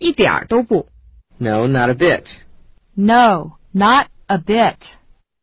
一点都不。No, not a bit. No, not a bit.